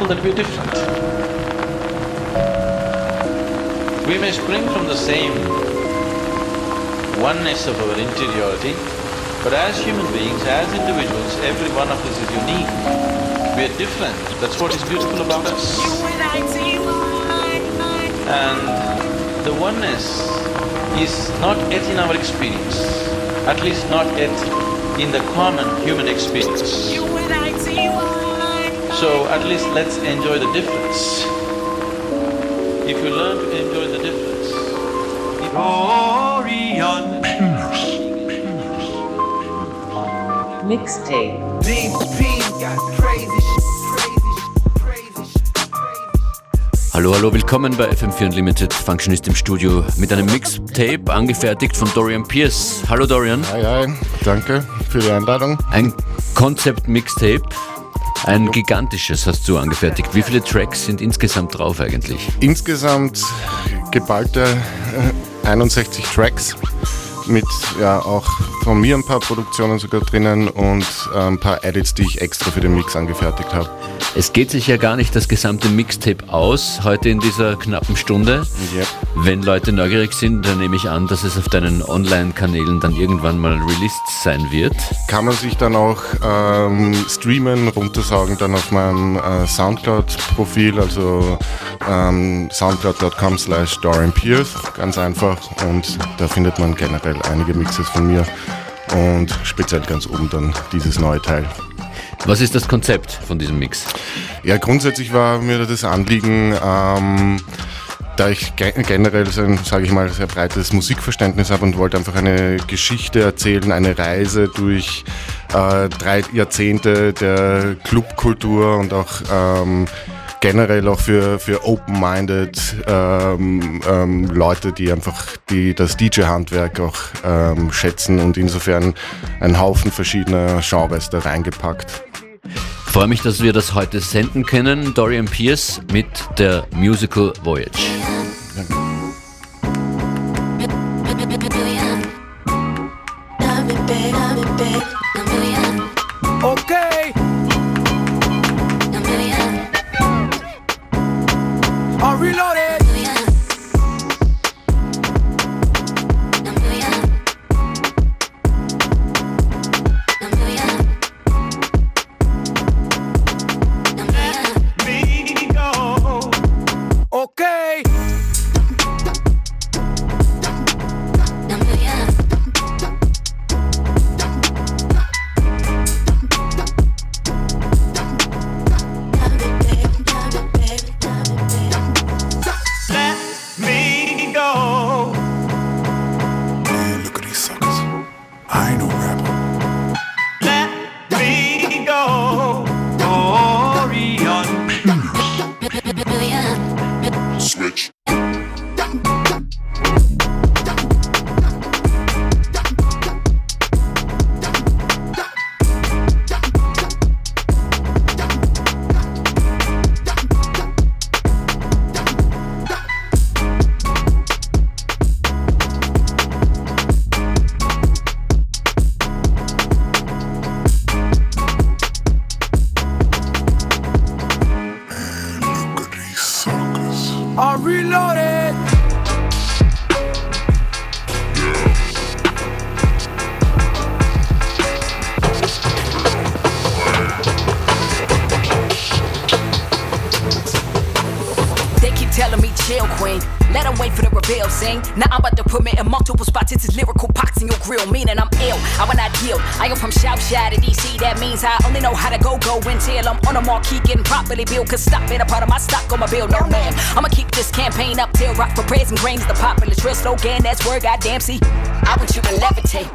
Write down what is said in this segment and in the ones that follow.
wonderful that we're different. We may spring from the same oneness of our interiority, but as human beings, as individuals, every one of us is unique. We are different. That's what is beautiful about us. And the oneness is not yet in our experience, at least not yet in the common human experience. So at least let's enjoy the difference. If you learn to enjoy the difference, if Dorian. Mixtape. Hallo, hallo, willkommen bei FM4 Unlimited. Functionist im Studio mit einem Mixtape angefertigt von Dorian Pierce. Hallo Dorian. Hi, hi, danke für die Einladung. Ein Concept-Mixtape. Ein gigantisches hast du angefertigt. Wie viele Tracks sind insgesamt drauf eigentlich? Insgesamt geballte äh, 61 Tracks mit ja auch von mir ein paar Produktionen sogar drinnen und äh, ein paar Edits, die ich extra für den Mix angefertigt habe. Es geht sich ja gar nicht das gesamte Mixtape aus, heute in dieser knappen Stunde. Yep. Wenn Leute neugierig sind, dann nehme ich an, dass es auf deinen Online-Kanälen dann irgendwann mal released sein wird. Kann man sich dann auch ähm, streamen, runtersaugen dann auf meinem äh, Soundcloud-Profil, also ähm, soundcloud.com slash Pierce, ganz einfach und da findet man generell einige Mixes von mir und speziell ganz oben dann dieses neue Teil. Was ist das Konzept von diesem Mix? Ja, grundsätzlich war mir das Anliegen, ähm, da ich ge generell so ein, sage ich mal, sehr breites Musikverständnis habe und wollte einfach eine Geschichte erzählen, eine Reise durch äh, drei Jahrzehnte der Clubkultur und auch ähm, generell auch für, für open-minded ähm, ähm, Leute, die einfach die, das DJ-Handwerk auch ähm, schätzen und insofern einen Haufen verschiedener Genres da reingepackt. Freue mich, dass wir das heute senden können. Dorian Pierce mit der Musical Voyage. Word, goddamn. See, I want you to levitate.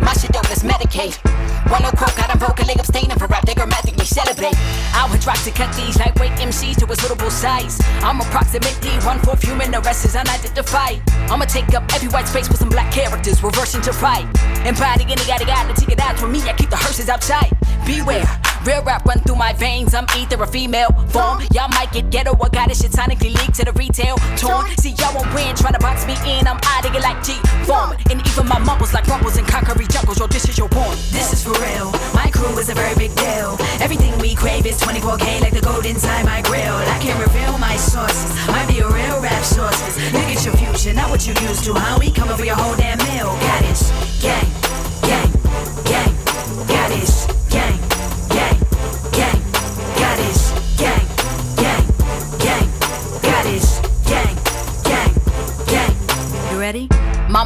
My shit don't let's medicate. One no quote, got a vocally abstaining for rap, they grammatically celebrate. I would drop to cut these lightweight MCs to a suitable size. I'm approximately one fourth human, the rest is unidentified. I'ma take up every white space with some black characters, reversing to right. Embodying the take it out for me, I keep the hearses outside through my veins. I'm either a female form. Y'all might get ghetto. I got it shitonically leaked to the retail torn. See, y'all won't win. Try to box me in. I'm out of like G form. And even my mumbles like rumbles and concrete jungles. Yo, this is your point. This is for real. My crew is a very big deal. Everything we crave is 24K like the gold inside my grill. I can reveal my sources. Might be a real rap sources. Look at your future, not what you used to. How huh? we come over your whole damn meal. Got it. Gang, gang, gang. Got it.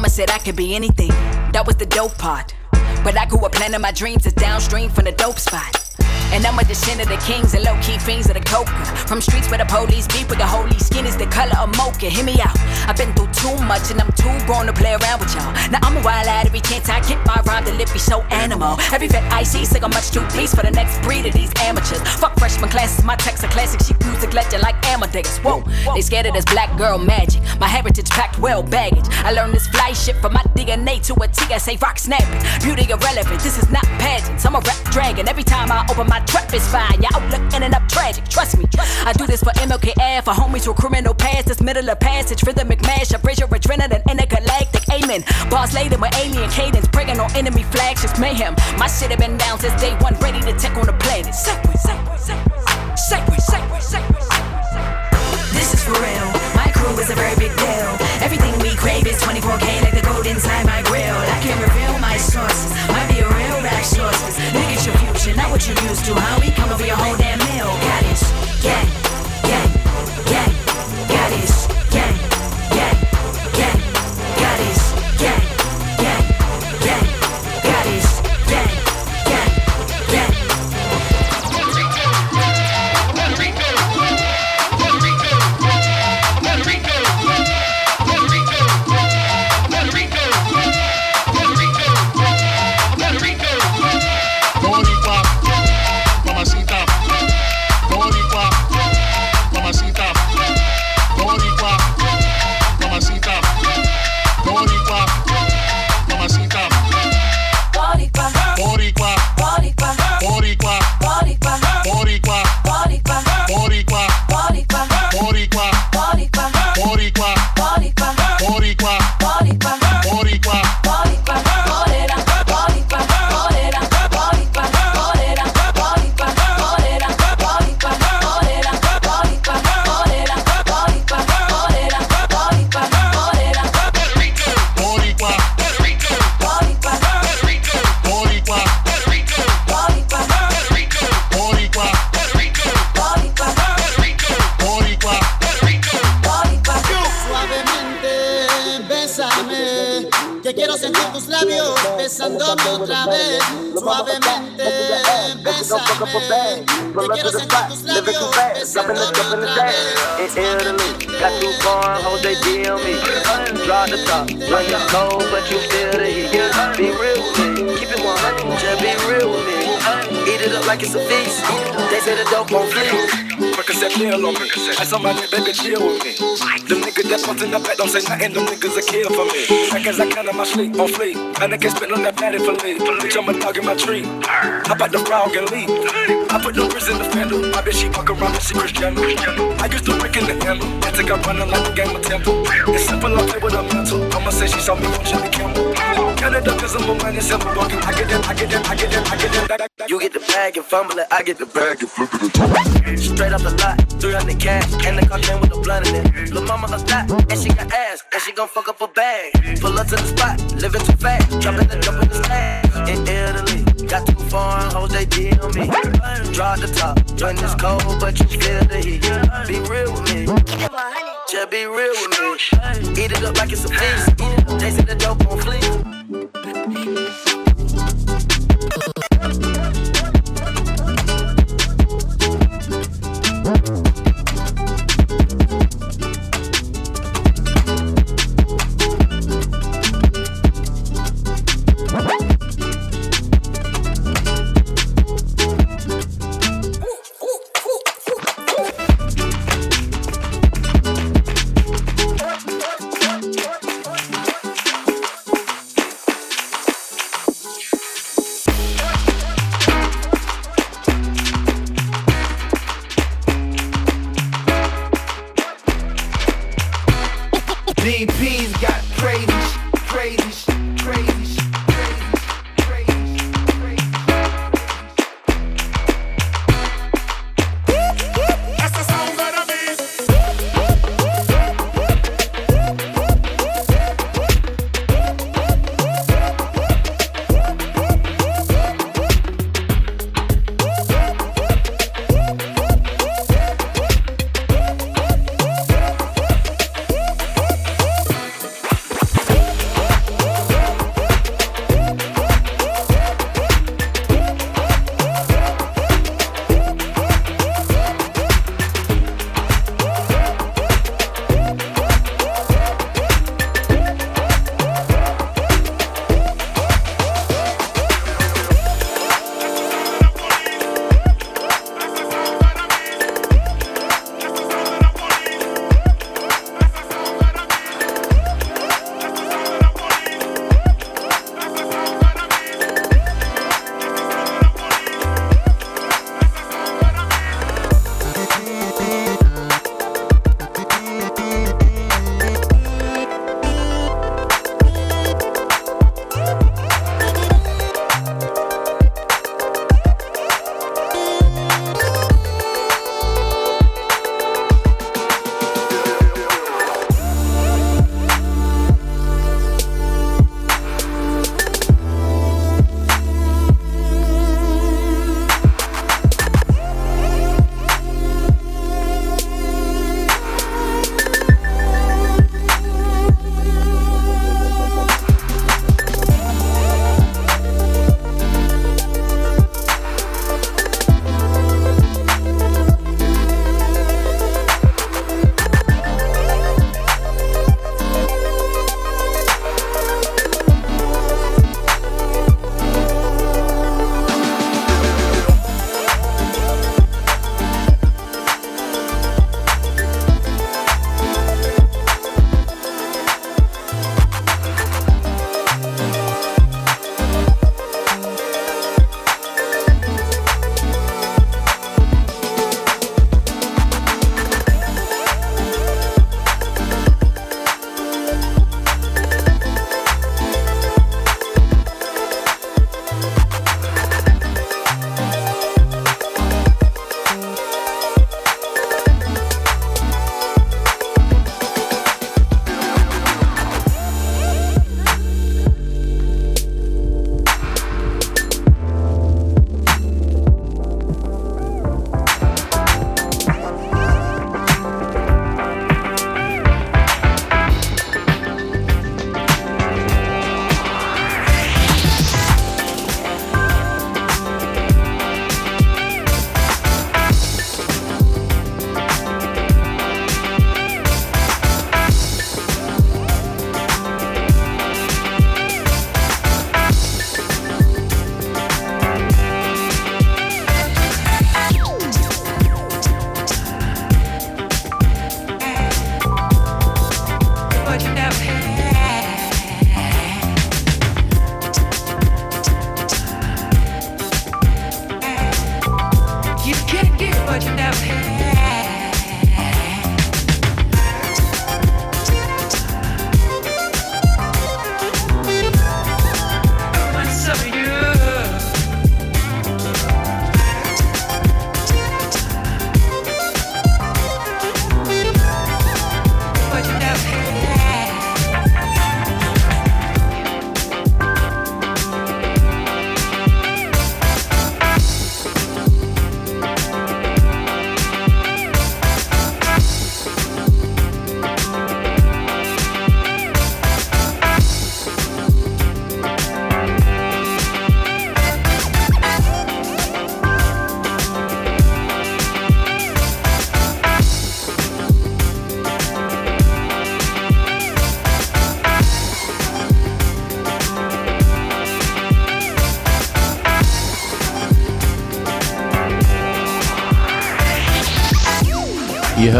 Mama said I could be anything. That was the dope part. But I grew up planning my dreams is downstream from the dope spot. And I'm a descendant of the kings and low key fiends of the coca. From streets where the police beat with the holy skin is the color of mocha. Hear me out. I've been through too much and I'm too grown to play around with y'all. Now I'm a wild lad every chance I get my rhyme be so animal. Every vet I see sick of much too please for the next breed of these amateurs. Fuck freshman classes, my texts are classic. She music legend like Amadeus. Whoa, they scared of this black girl magic. My heritage packed well baggage. I learned this fly shit from my DNA to a TSA rock snapping. Beauty irrelevant, this is not pageants. I'm a rap dragon. Every time I open my trap is fine. Your outlook ending up tragic. Trust me. I do this for MLKF, for homies with criminal past. This middle of passage, rhythmic mash, a bridge your adrenaline, intergalactic. Amen. Boss laden with alien cadence, breaking on enemy flags, just mayhem. My shit have been down since day one, ready to take on the planet. Segway, segway, segway, segway, segway. This is for real. My crew is a very big deal. Everything we crave is 24K like the gold inside my grill. I used to, how We Top, when it's cold, but you feel the heat. Be real with me, keep it 100, just be real with me. It up like it's a feast. They say the dope won't flee. Percocet pill on me. I somebody baby chill with me. Them niggas that pumped in the back don't say nothing. Them niggas a kill for me. As I can on my sleep on fleek. And I can spit on that patty for leave. Bitch, I'm a dog in my tree. Hop out the frog and leave. I put no bricks in the fender. My bitch she fuck around and she Cristiano. I used to break in the handle. I take her running like a game of temple. It's simple, I play with a mental. I'ma say she saw me on Jimmy Kimmel. Canada, visible money, simple walking. I get them, I get them, I get them, I get them. That, that, that. You get the bag and fumble it, I get the bag and flip it and Straight off the lot, 300 cash, and the car came with a blunt in it. Lil' mama a thot, and she got ass, and she gon' fuck up a bag. Pull up to the spot, living too fast, dropping the jump in the stash. In Italy, got two foreign hoes, they deal me. Draw the top, when it's cold, but you feel the heat. Be real with me, just be real with me. Eat it up like it's a feast. They say the dope won't flee. Mm-hmm. DP's got crazy, crazy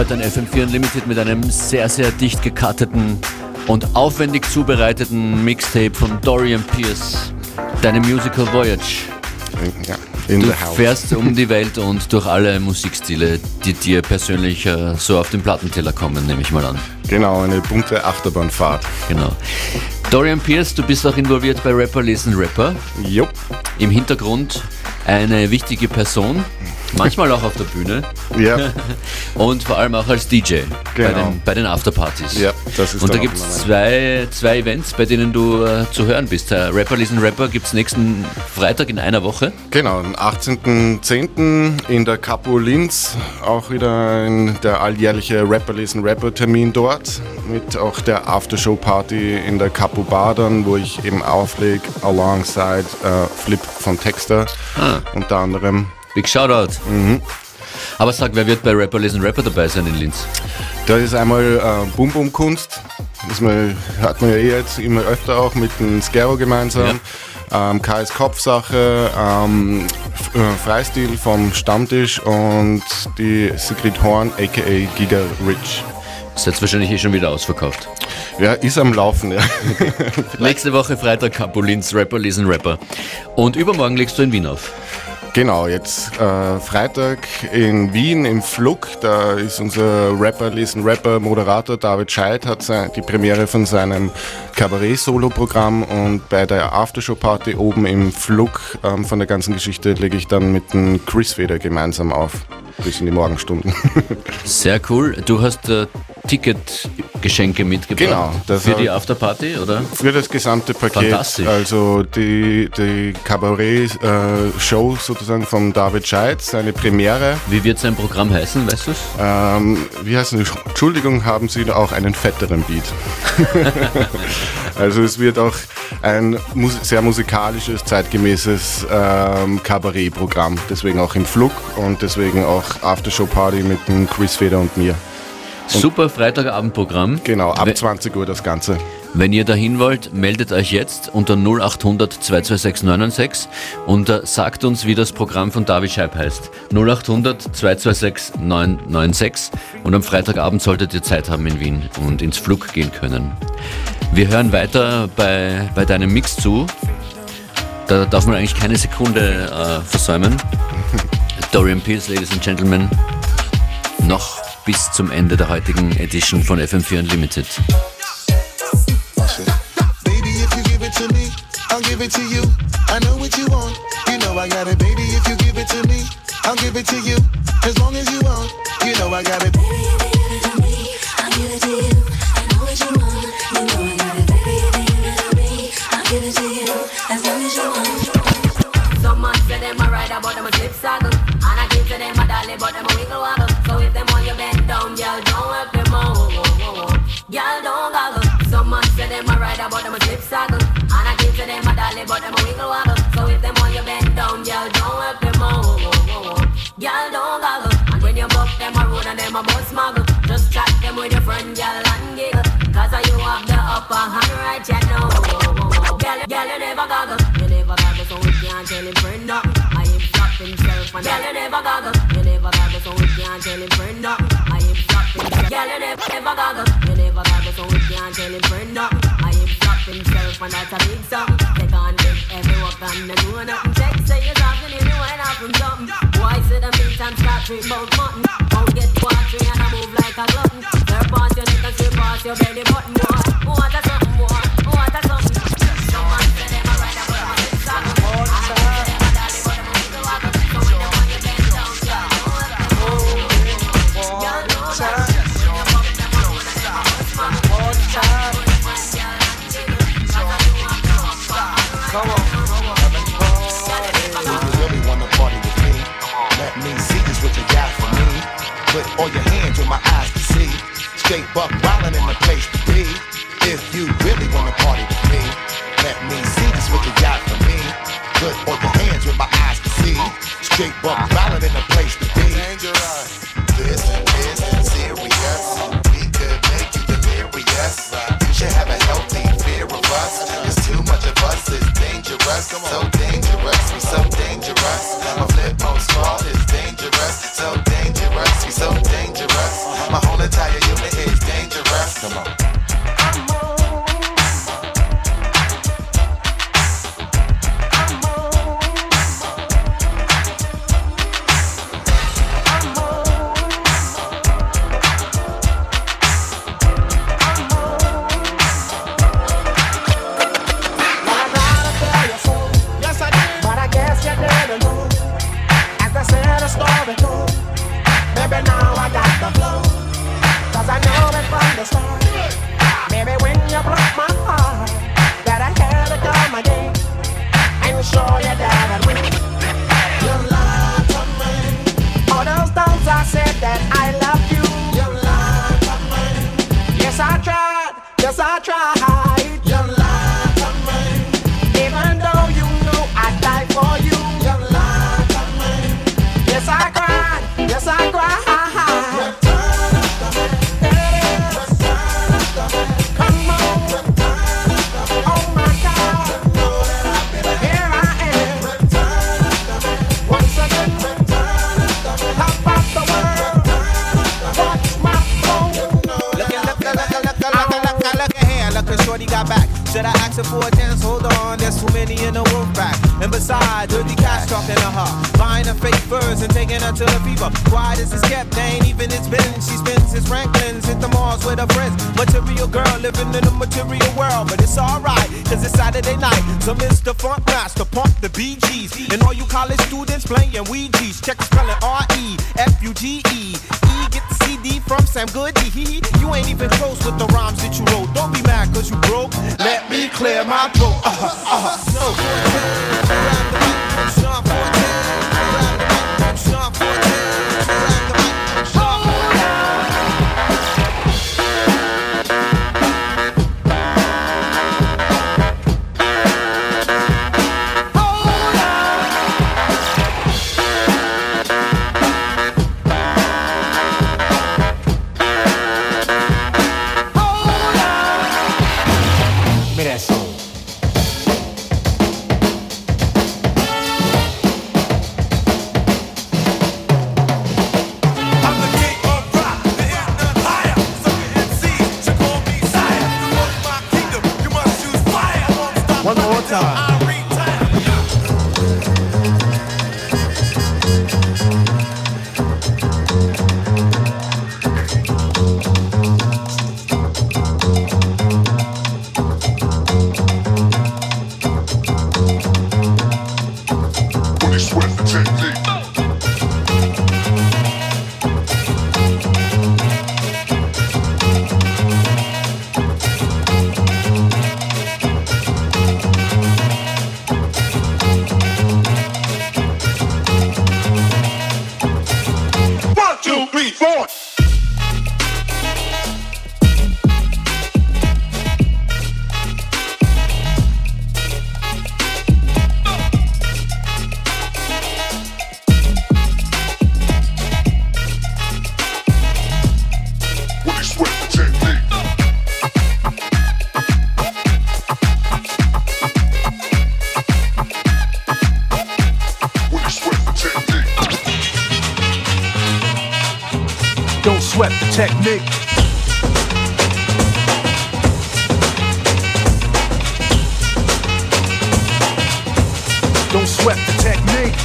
hört ein FM4 Unlimited mit einem sehr, sehr dicht gekarteten und aufwendig zubereiteten Mixtape von Dorian Pierce. Deine Musical Voyage. Ja, in Du fährst um die Welt und durch alle Musikstile, die dir persönlich äh, so auf den Plattenteller kommen, nehme ich mal an. Genau, eine bunte Achterbahnfahrt. Genau. Dorian Pierce, du bist auch involviert bei Rapper Lesen Rapper. Jupp. Im Hintergrund eine wichtige Person, manchmal auch auf der Bühne Ja, und vor allem auch als DJ bei, Genau. den, bei den Afterpartys. Ja, das ist Und da gibt es zwei, zwei Events, bei denen du äh, zu hören bist. Der Rapper Lesen Rapper gibt es nächsten Freitag in einer Woche. genau, am 18.10. in der Capo Linz, auch wieder ein, der alljährliche Rapper lesen Rapper Termin dort, mit auch der Aftershow Party in der Capo Bar dann, wo ich eben auflege, alongside äh, Flip von Texter Ah. unter anderem. Big Shoutout. Mhm. Aber sag, wer wird bei Rapper Lesen Rapper dabei sein in Linz? Da ist einmal äh, Bum Bum Kunst, das man, hat man ja eh jetzt immer öfter auch mit dem Scaro gemeinsam. Ähm, KS Kopfsache, ähm, äh, Freistil vom Stammtisch und die Sigrid Horn aka Giga Rich. Ist jetzt wahrscheinlich eh schon wieder ausverkauft. Ja, ist am Laufen, ja. Nächste Woche Freitag Capo Linz, Rapper Lesen Rapper. Und übermorgen legst du in Wien auf. Genau, jetzt äh, Freitag in Wien im Flug, da ist unser Rapper, Lesen Rapper, Moderator David Scheid, hat sein, die Premiere von seinem Kabarett-Solo-Programm und bei der Aftershow-Party oben im Flug ähm, von der ganzen Geschichte lege ich dann mit dem Chris Feder gemeinsam auf, bis in die Morgenstunden. Sehr cool. Du hast äh, Ticketgeschenke mitgebracht. Genau, das Für die Afterparty, oder? Für das gesamte Paket, Fantastisch. also die, die Kabarett-Show sozusagen von David Scheid, seine Premiere. Wie wird sein Programm heißen, weißt du Ähm, wie heißt es? Entschuldigung, haben Sie da auch einen fetteren Beat? also es wird auch ein mus sehr musikalisches, zeitgemäßes ähm, Kabarettprogramm. Deswegen auch im Flug und deswegen auch Aftershow-Party mit dem Chris Feder und mir. Super Freitagabendprogramm. Genau, ab We- 20 Uhr das Ganze. Wenn ihr dahin wollt, meldet euch jetzt unter 0800 226 996 und äh, sagt uns, wie das Programm von David Scheib heißt. 0800 226 996 und am Freitagabend solltet ihr Zeit haben in Wien und ins Flug gehen können. Wir hören weiter bei, bei deinem Mix zu. Da darf man eigentlich keine Sekunde äh, versäumen. Dorian Pierce, Ladies and Gentlemen, noch bis zum Ende der heutigen Edition von FM4 Unlimited. It to me, I'll give it to you. I know what you want, you know I got it. Baby, if you give it to me, I'll give it to you. As long as you want, you know I got it. Someone say them a ride about them a slip saddle. And I keep to them a dolly but them a wiggle waggle. So if them want you bend down, girl, don't help them out Girl, don't goggle. Someone say them a ride about them a slip saddle but them a wiggle waggle So if them want you bend down, girl, don't help them out. Girl, don't goggle. And when you buck them a road and them a bus smuggle Just chat them with your friend, girl, and giggle. Cause I you have the upper hand right, you know. Girl, girl, you never goggle. You never goggle so we can't tell him friend nothing I ain't flop himself and Girl, you never goggle. You never goggle so we can't tell him friend nothing I ain't Girl, you never, You never so we can't tell him friend I ain't flop himself and that's a big and say you're talking you out from something. Start Don't get watery and I move like a glutton. Third pass your neck and pass your belly button. Boy What a something boy, what a something all your hands where my eyes to see. Straight buck story. Baby, now I got the flow. Cause I know it from the start. Too many in the wolf pack. And besides, dirty cats talking to her. Buying her fake furs and taking her to the fever. Quiet as it's kept, they ain't even it's been. She spends his Franklin's, hit the malls with her friends. Material girl living in a material world. But it's alright, cause it's Saturday night. So Mr. Funk Master, pump the BGs. And all you college students playing Ouija's. Check the spelling R-E-F-U-G-E. E, get the CD from Sam Goody. You ain't even close with the rhymes that you wrote. Don't be mad cause you broke. Let me clear my throat. Uh-huh, uh-huh. No. Don't sweat the technique.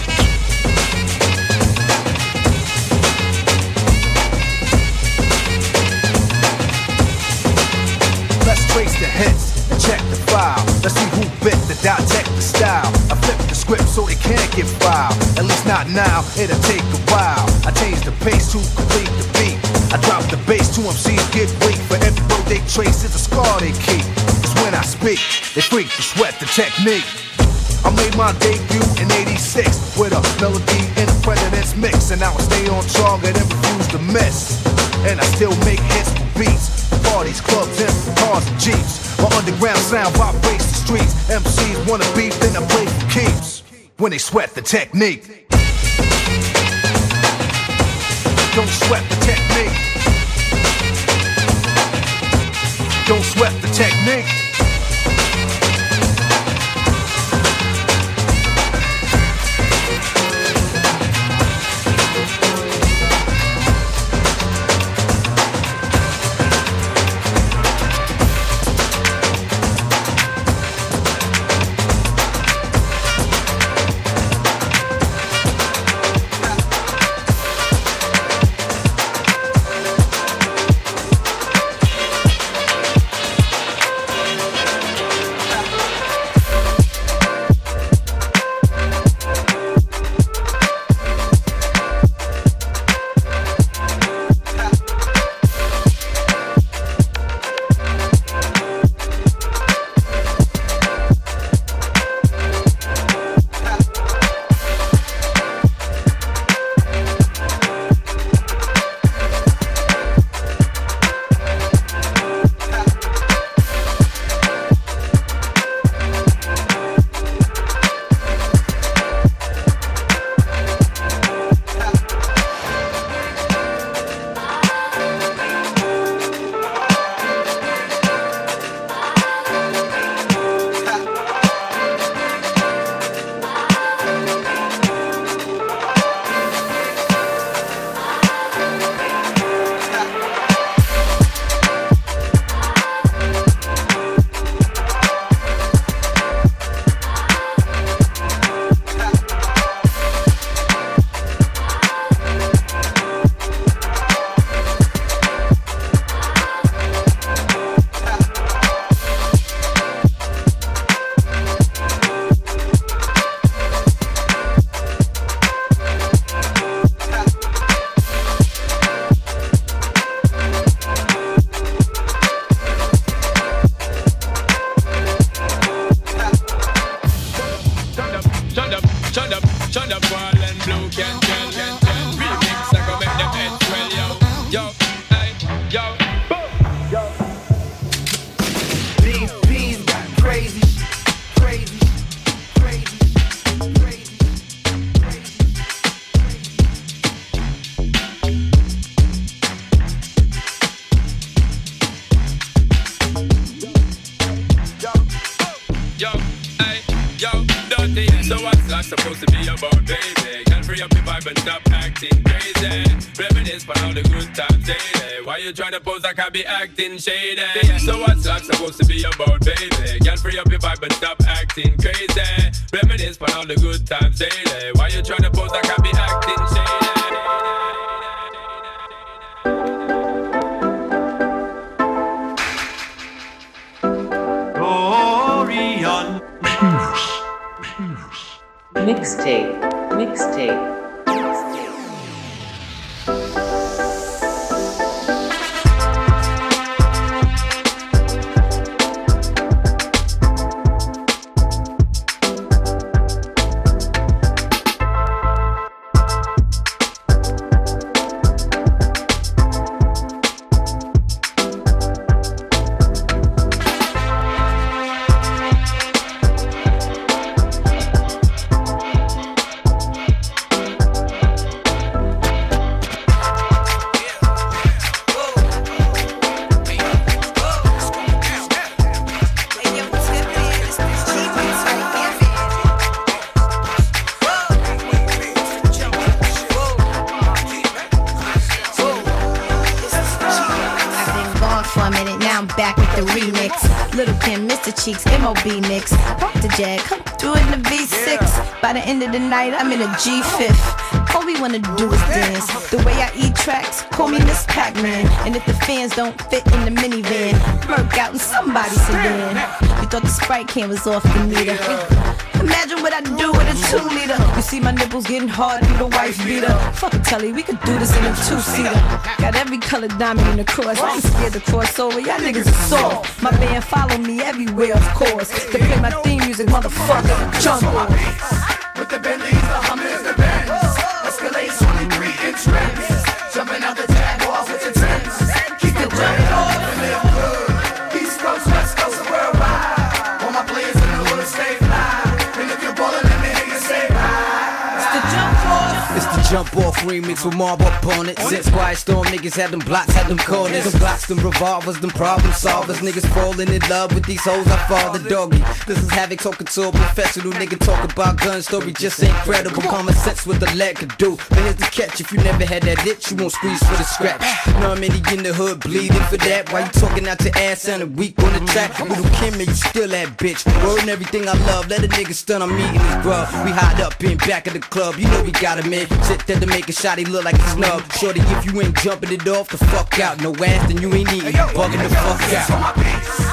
Let's trace the hits and check the file. Let's see who bit the dissect the style. I flip the script so it can't get filed. At least not now, it'll take a while. I change the pace to complete the beat. I drop the bass to MCs get weak. For every road they trace is a scar they keep. When I speak, they freak to sweat the technique. I made my debut in 86 with a melody in a president's mix. And I stay on target and refuse to miss. And I still make hits for beats. Parties, clubs, and cars and jeeps. My underground sound vibrates the streets. MCs wanna beat, then I play for keeps. When they sweat the technique. Don't sweat the technique. Don't sweat the technique. Free up your vibe and stop acting crazy. Reminisce for all the good times daily. Why you trying to pose like I be acting shady? So what's that supposed to be about, baby? Can free up your vibe and stop acting crazy. Reminisce for all the good times daily. Why you trying to pose like I be acting shady? Orion. Mixtape. Mixtape. Little Mr. Cheeks, MOB mix. Pop the jag, come through in the V6. By the end of the night, I'm in a G5. All we wanna do is dance. The way I eat tracks, call me Miss Pac-Man. And if the fans don't fit in the minivan, murk out in somebody's sedan. You thought the Sprite can was off the meter. Imagine what I do with a two liter. You see my nipples getting hard through the wife beater. Fuck a telly, we could do this in a two seater. Got every color diamond in the cross. I ain't scared to cross over. Y'all niggas are soft. My band follow me everywhere, of course. To play my theme music, motherfucker. On. With the Bentleys, the Hummers, the jump off remix with on it. Since Quiet Storm niggas had them blocks, had them corners. Them blocks, them revolvers, them problem solvers. Niggas falling in love with these hoes, I fall the doggy. This is Havoc talking to a professional nigga talk about gun story, just incredible. Common sense with the leg could do. But here's the catch, if you never had that itch, you won't squeeze for the scratch. Know how many in the hood bleeding for that? Why you talking out your ass and a week on the track? Little Kim, and you still that bitch. Word and everything I love, let a nigga stun on me in his grub. We hide up in back of the club, you know we got him in. Sit there to make a shot, he look like a snub. Shorty, if you ain't jumping it off, the fuck out. No ass, then you ain't eating. Bugging the fuck out.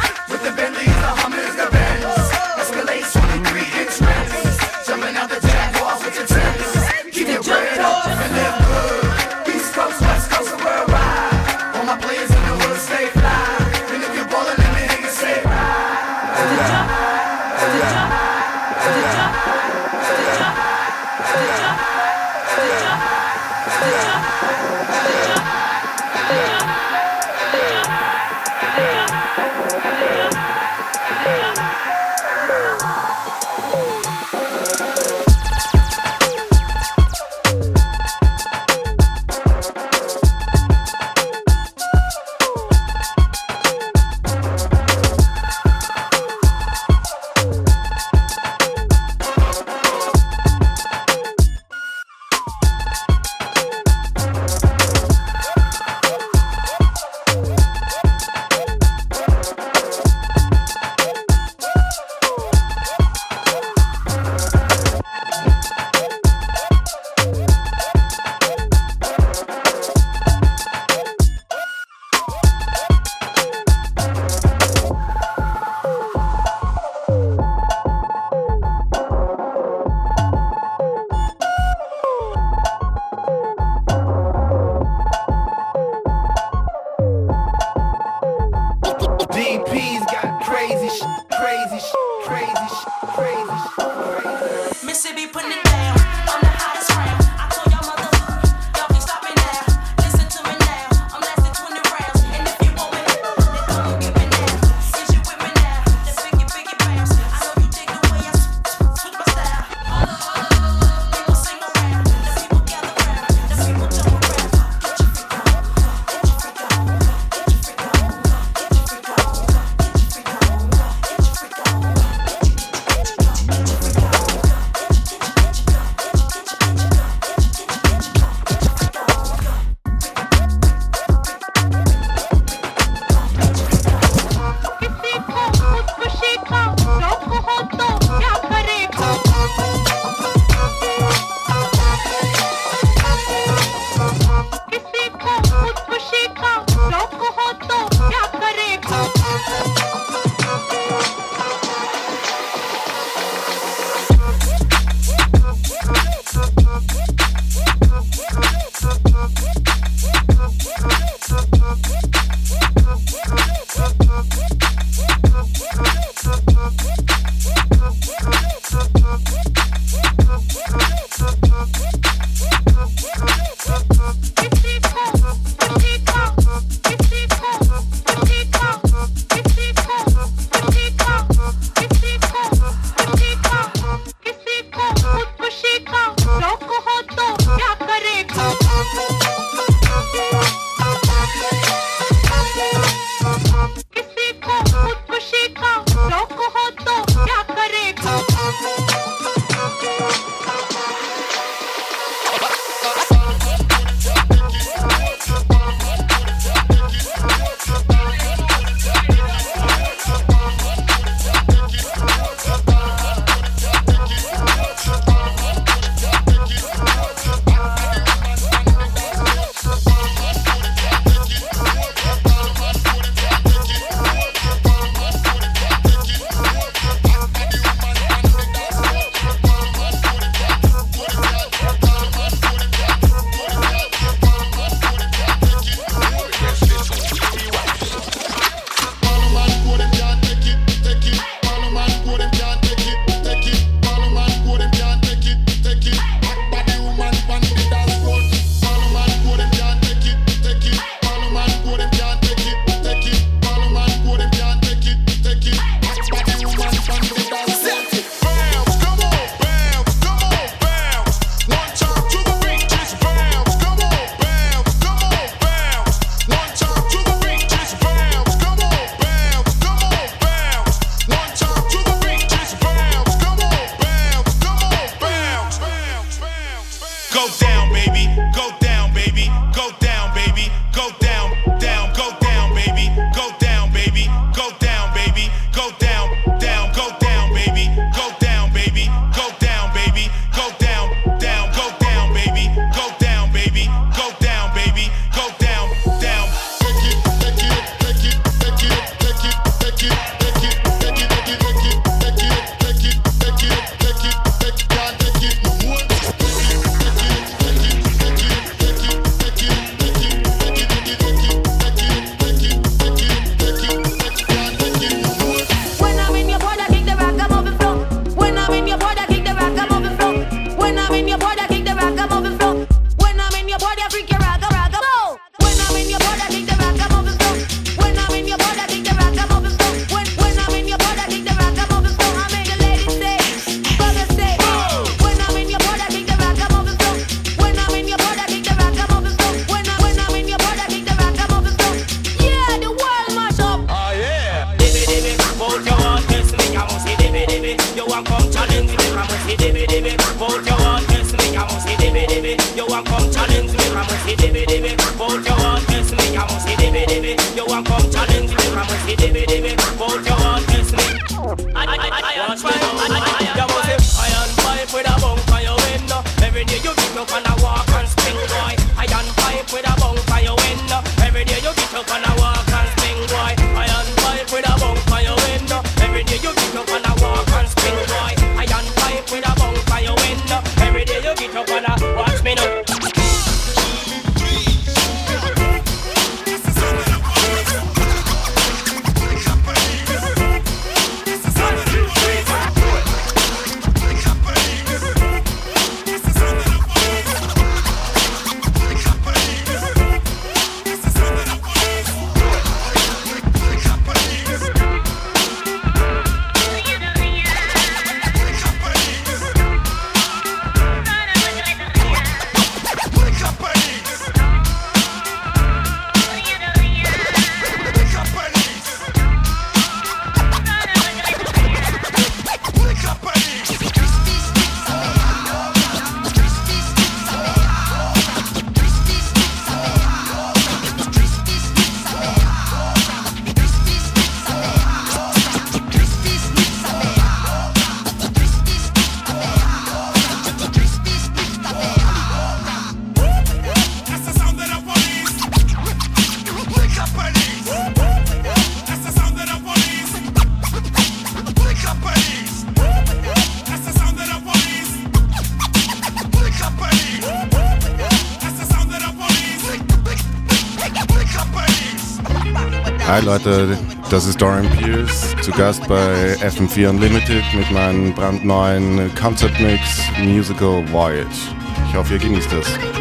Hi Leute, das ist Dorian Pierce, zu Gast bei FM4 Unlimited mit meinem brandneuen Concert Mix Musical Voyage. Ich hoffe, ihr genießt es.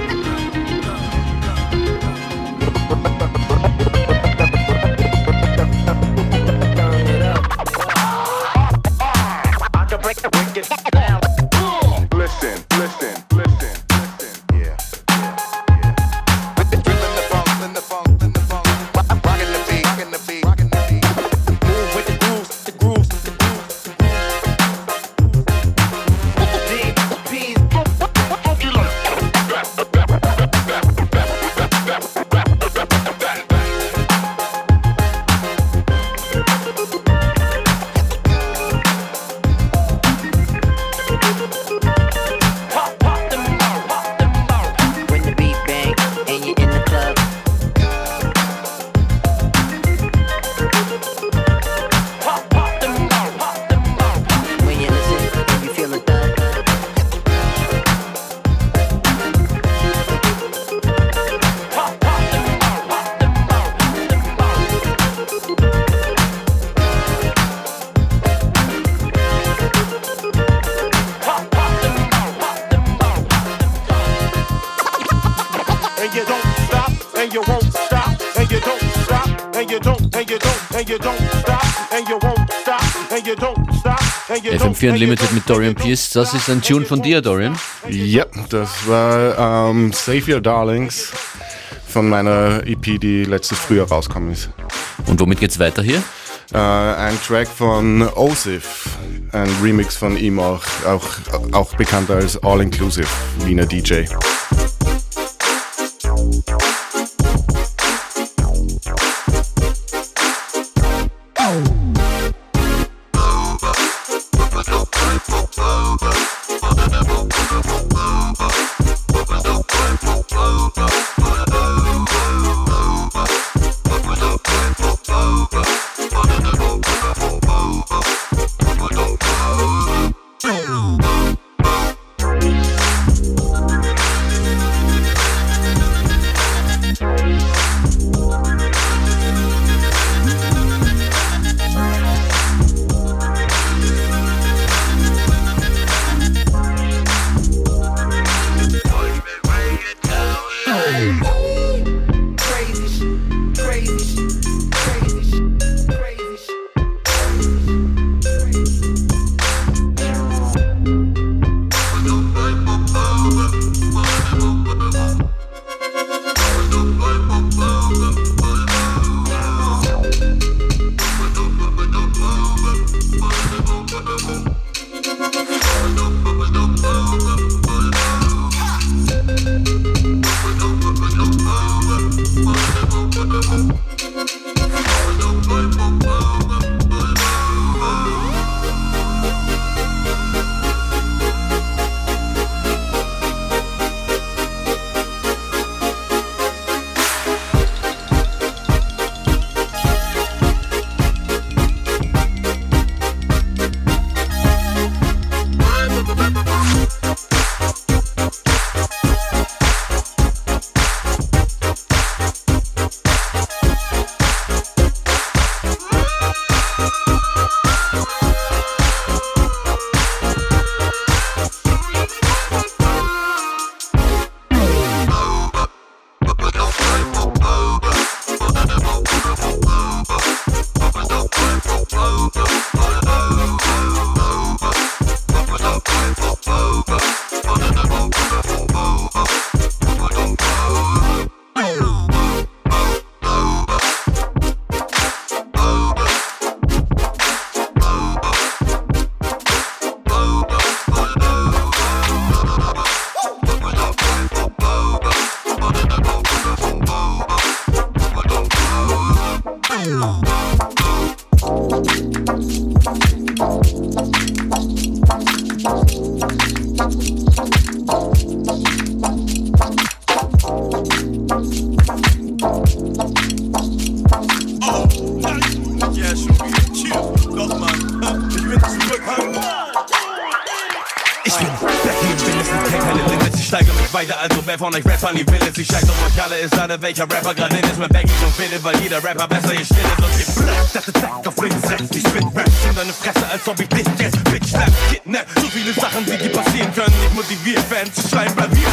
FM4 Unlimited mit Dorian Pierce. Das ist ein Tune von dir, Dorian? Ja, das war ähm, Save Your Darlings von meiner EP, die letztes Frühjahr rausgekommen ist. Und womit geht's weiter hier? Äh, ein Track von Osif, ein Remix von ihm auch, auch, auch bekannt als All Inclusive, Wiener DJ. Welcher Rapper gerade ist Mein Baggy und findet, weil jeder Rapper besser hier still ist Und ihr bleibt, das ist auf links setzt Ich spit Raps in deine Fresse, als ob ich dich jetzt Bitch slap, kidnap So viele Sachen, die dir passieren können Ich motiviere Fans zu schreien, bei mir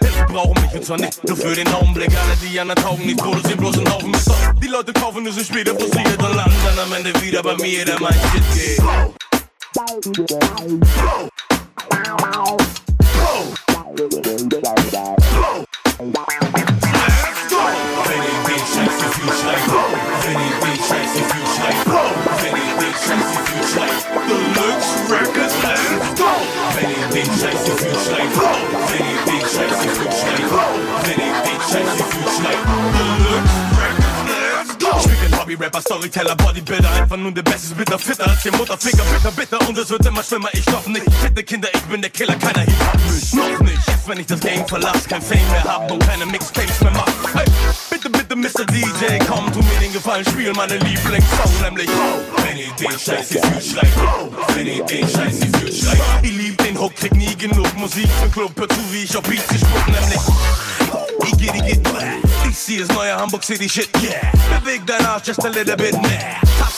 Hilfe brauchen mich und zwar nicht nur für den Augenblick Alle, die anderen taugen nicht, produzieren bloß einen Haufen Mist Die Leute kaufen nur so später frustriert und landen dann am Ende wieder bei mir, der mein Shit geht Einfach nur der beste Bitter, fitter als ihr Mutter, Ficker, bitter, bitter und es wird immer schlimmer, ich schaff nicht. Bitte Kinder, ich bin der Killer, keiner Hip-Hop mich, noch nicht. Jetzt, wenn ich das Game verlass, kein Fame mehr hab und keine Mixtapes mehr mach. Hey, bitte, bitte, Mr. DJ, komm, tu mir den Gefallen, spiel meine Lieblingssong, nämlich oh, Wenn ihr den Scheiß hier fühlt, schreit oh, Wenn ihr den Scheiß hier fühlt, schreit Ihr liebt den Hook, kriegt nie genug Musik für Club, hört zu, wie ich auf Beats gespuckt, nämlich Iggy, Iggy, DC ist neuer Hamburg City Shit, yeah Beweg dein Arsch just a little bit, nah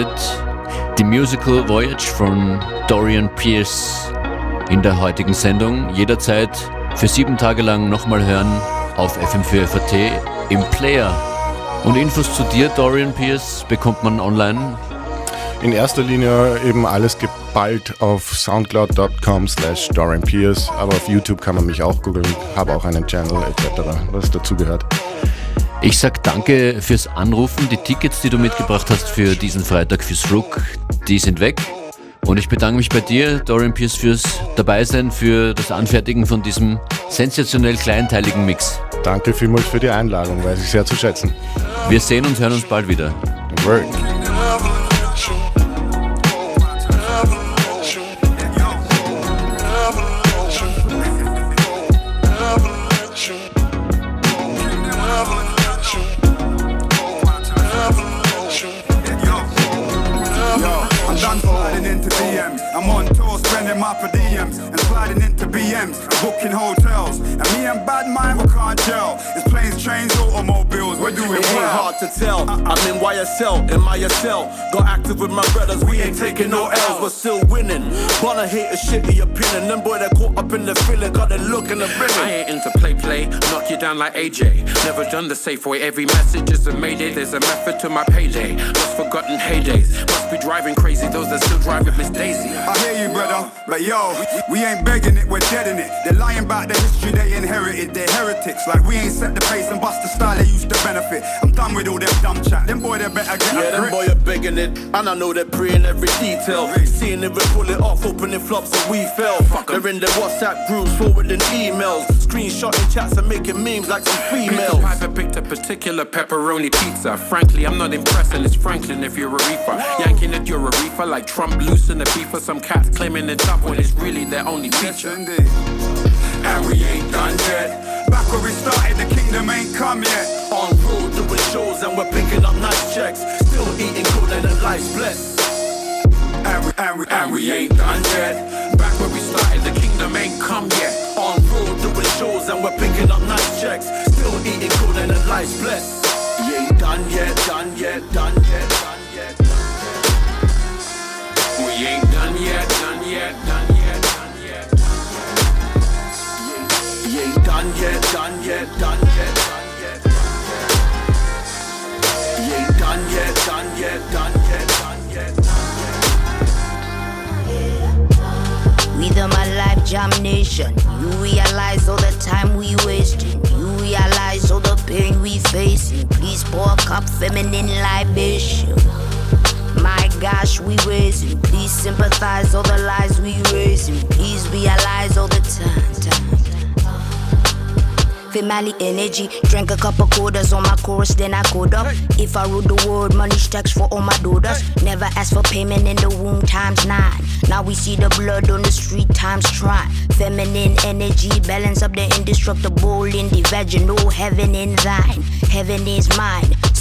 Unlimited. Die Musical Voyage von Dorian Pierce in der heutigen Sendung. Jederzeit für sieben Tage lang nochmal hören auf FM4 FAT im Player. Und Infos zu dir, Dorian Pierce, bekommt man online. In erster Linie eben alles geballt auf soundcloud.com slash Dorian Pierce, aber auf YouTube kann man mich auch googeln, habe auch einen Channel etc., was dazugehört. Ich sag danke fürs Anrufen. Die Tickets, die du mitgebracht hast für diesen Freitag fürs Rook, die sind weg. Und ich bedanke mich bei dir, Dorian Pierce, fürs Dabeisein, für das Anfertigen von diesem sensationell kleinteiligen Mix. Danke vielmals für die Einladung, weiß ich sehr zu schätzen. Wir sehen uns, hören uns bald wieder. Word. I'm on tour spending my per diems and sliding into BM. ATMs, booking hotels. And me and bad mind, we can't gel. It's planes, trains, automobiles, we're doing It ain't well. hard to tell. I'm in YSL, in my SL. Got active with my brothers, we ain't taking no L's, we're still winning. Wanna hate a shitty opinion. Them boy that caught up in the feeling, got the look and the I ain't into play play, knock you down like AJ. Never done the safe way, every message is a mayday. There's a method to my payday. Lost forgotten heydays. Must be driving crazy, those that still drive with Miss Daisy. I hear you, brother, but yo, we ain't begging it, we're dead in it. They're lying about the history they inherited. They're heretics, like we ain't set the pace and bust the style they used to benefit. I'm done with all them dumb chat. Them boy, they better get Yeah, a them grip. boy are begging it, and I know they're praying every detail. Seeing if we pull it off, opening flops and we fell. They're in the WhatsApp groups, forwarding emails, screenshotting chats and making memes like some females. Peter. Piper picked a particular pepperoni pizza. Frankly, I'm not impressed, and it's Franklin if you're a reefer. Yanking at you're a reefer, like Trump loosen the beef for some cats claiming it's tough when it's really their only feature. And we ain't done yet. Back where we started, the kingdom ain't come yet. On road doing shows and we're picking up nice checks. Still eating good and the life's blessed. And we, and we, and we ain't done yet. Back where we started, the kingdom ain't come yet. On road doing shows and we're picking up nice checks. Still eating good and the life's blessed. We ain't done yet, done yet, done yet, done yet. We ain't done yet, ain't done yet, done yet, done yet, done yet. We ain't done yet, done yet, done yet, done yet. With my life damnation, you realize all the time we wasting. You realize all the pain we facing. Please pour a cup feminine libation. My gosh, we raising. Please sympathize all the lies we raising. Please realize all the time. time. Family energy, drank a couple quarters on my chorus, then I code up. If I rule the world, money stacks for all my daughters. Never ask for payment in the womb times nine. Now we see the blood on the street times trying. Feminine energy, balance up the indestructible in the vaginal. Heaven in thine, heaven is mine.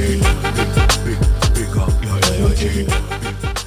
Big, big, big, big up your energy.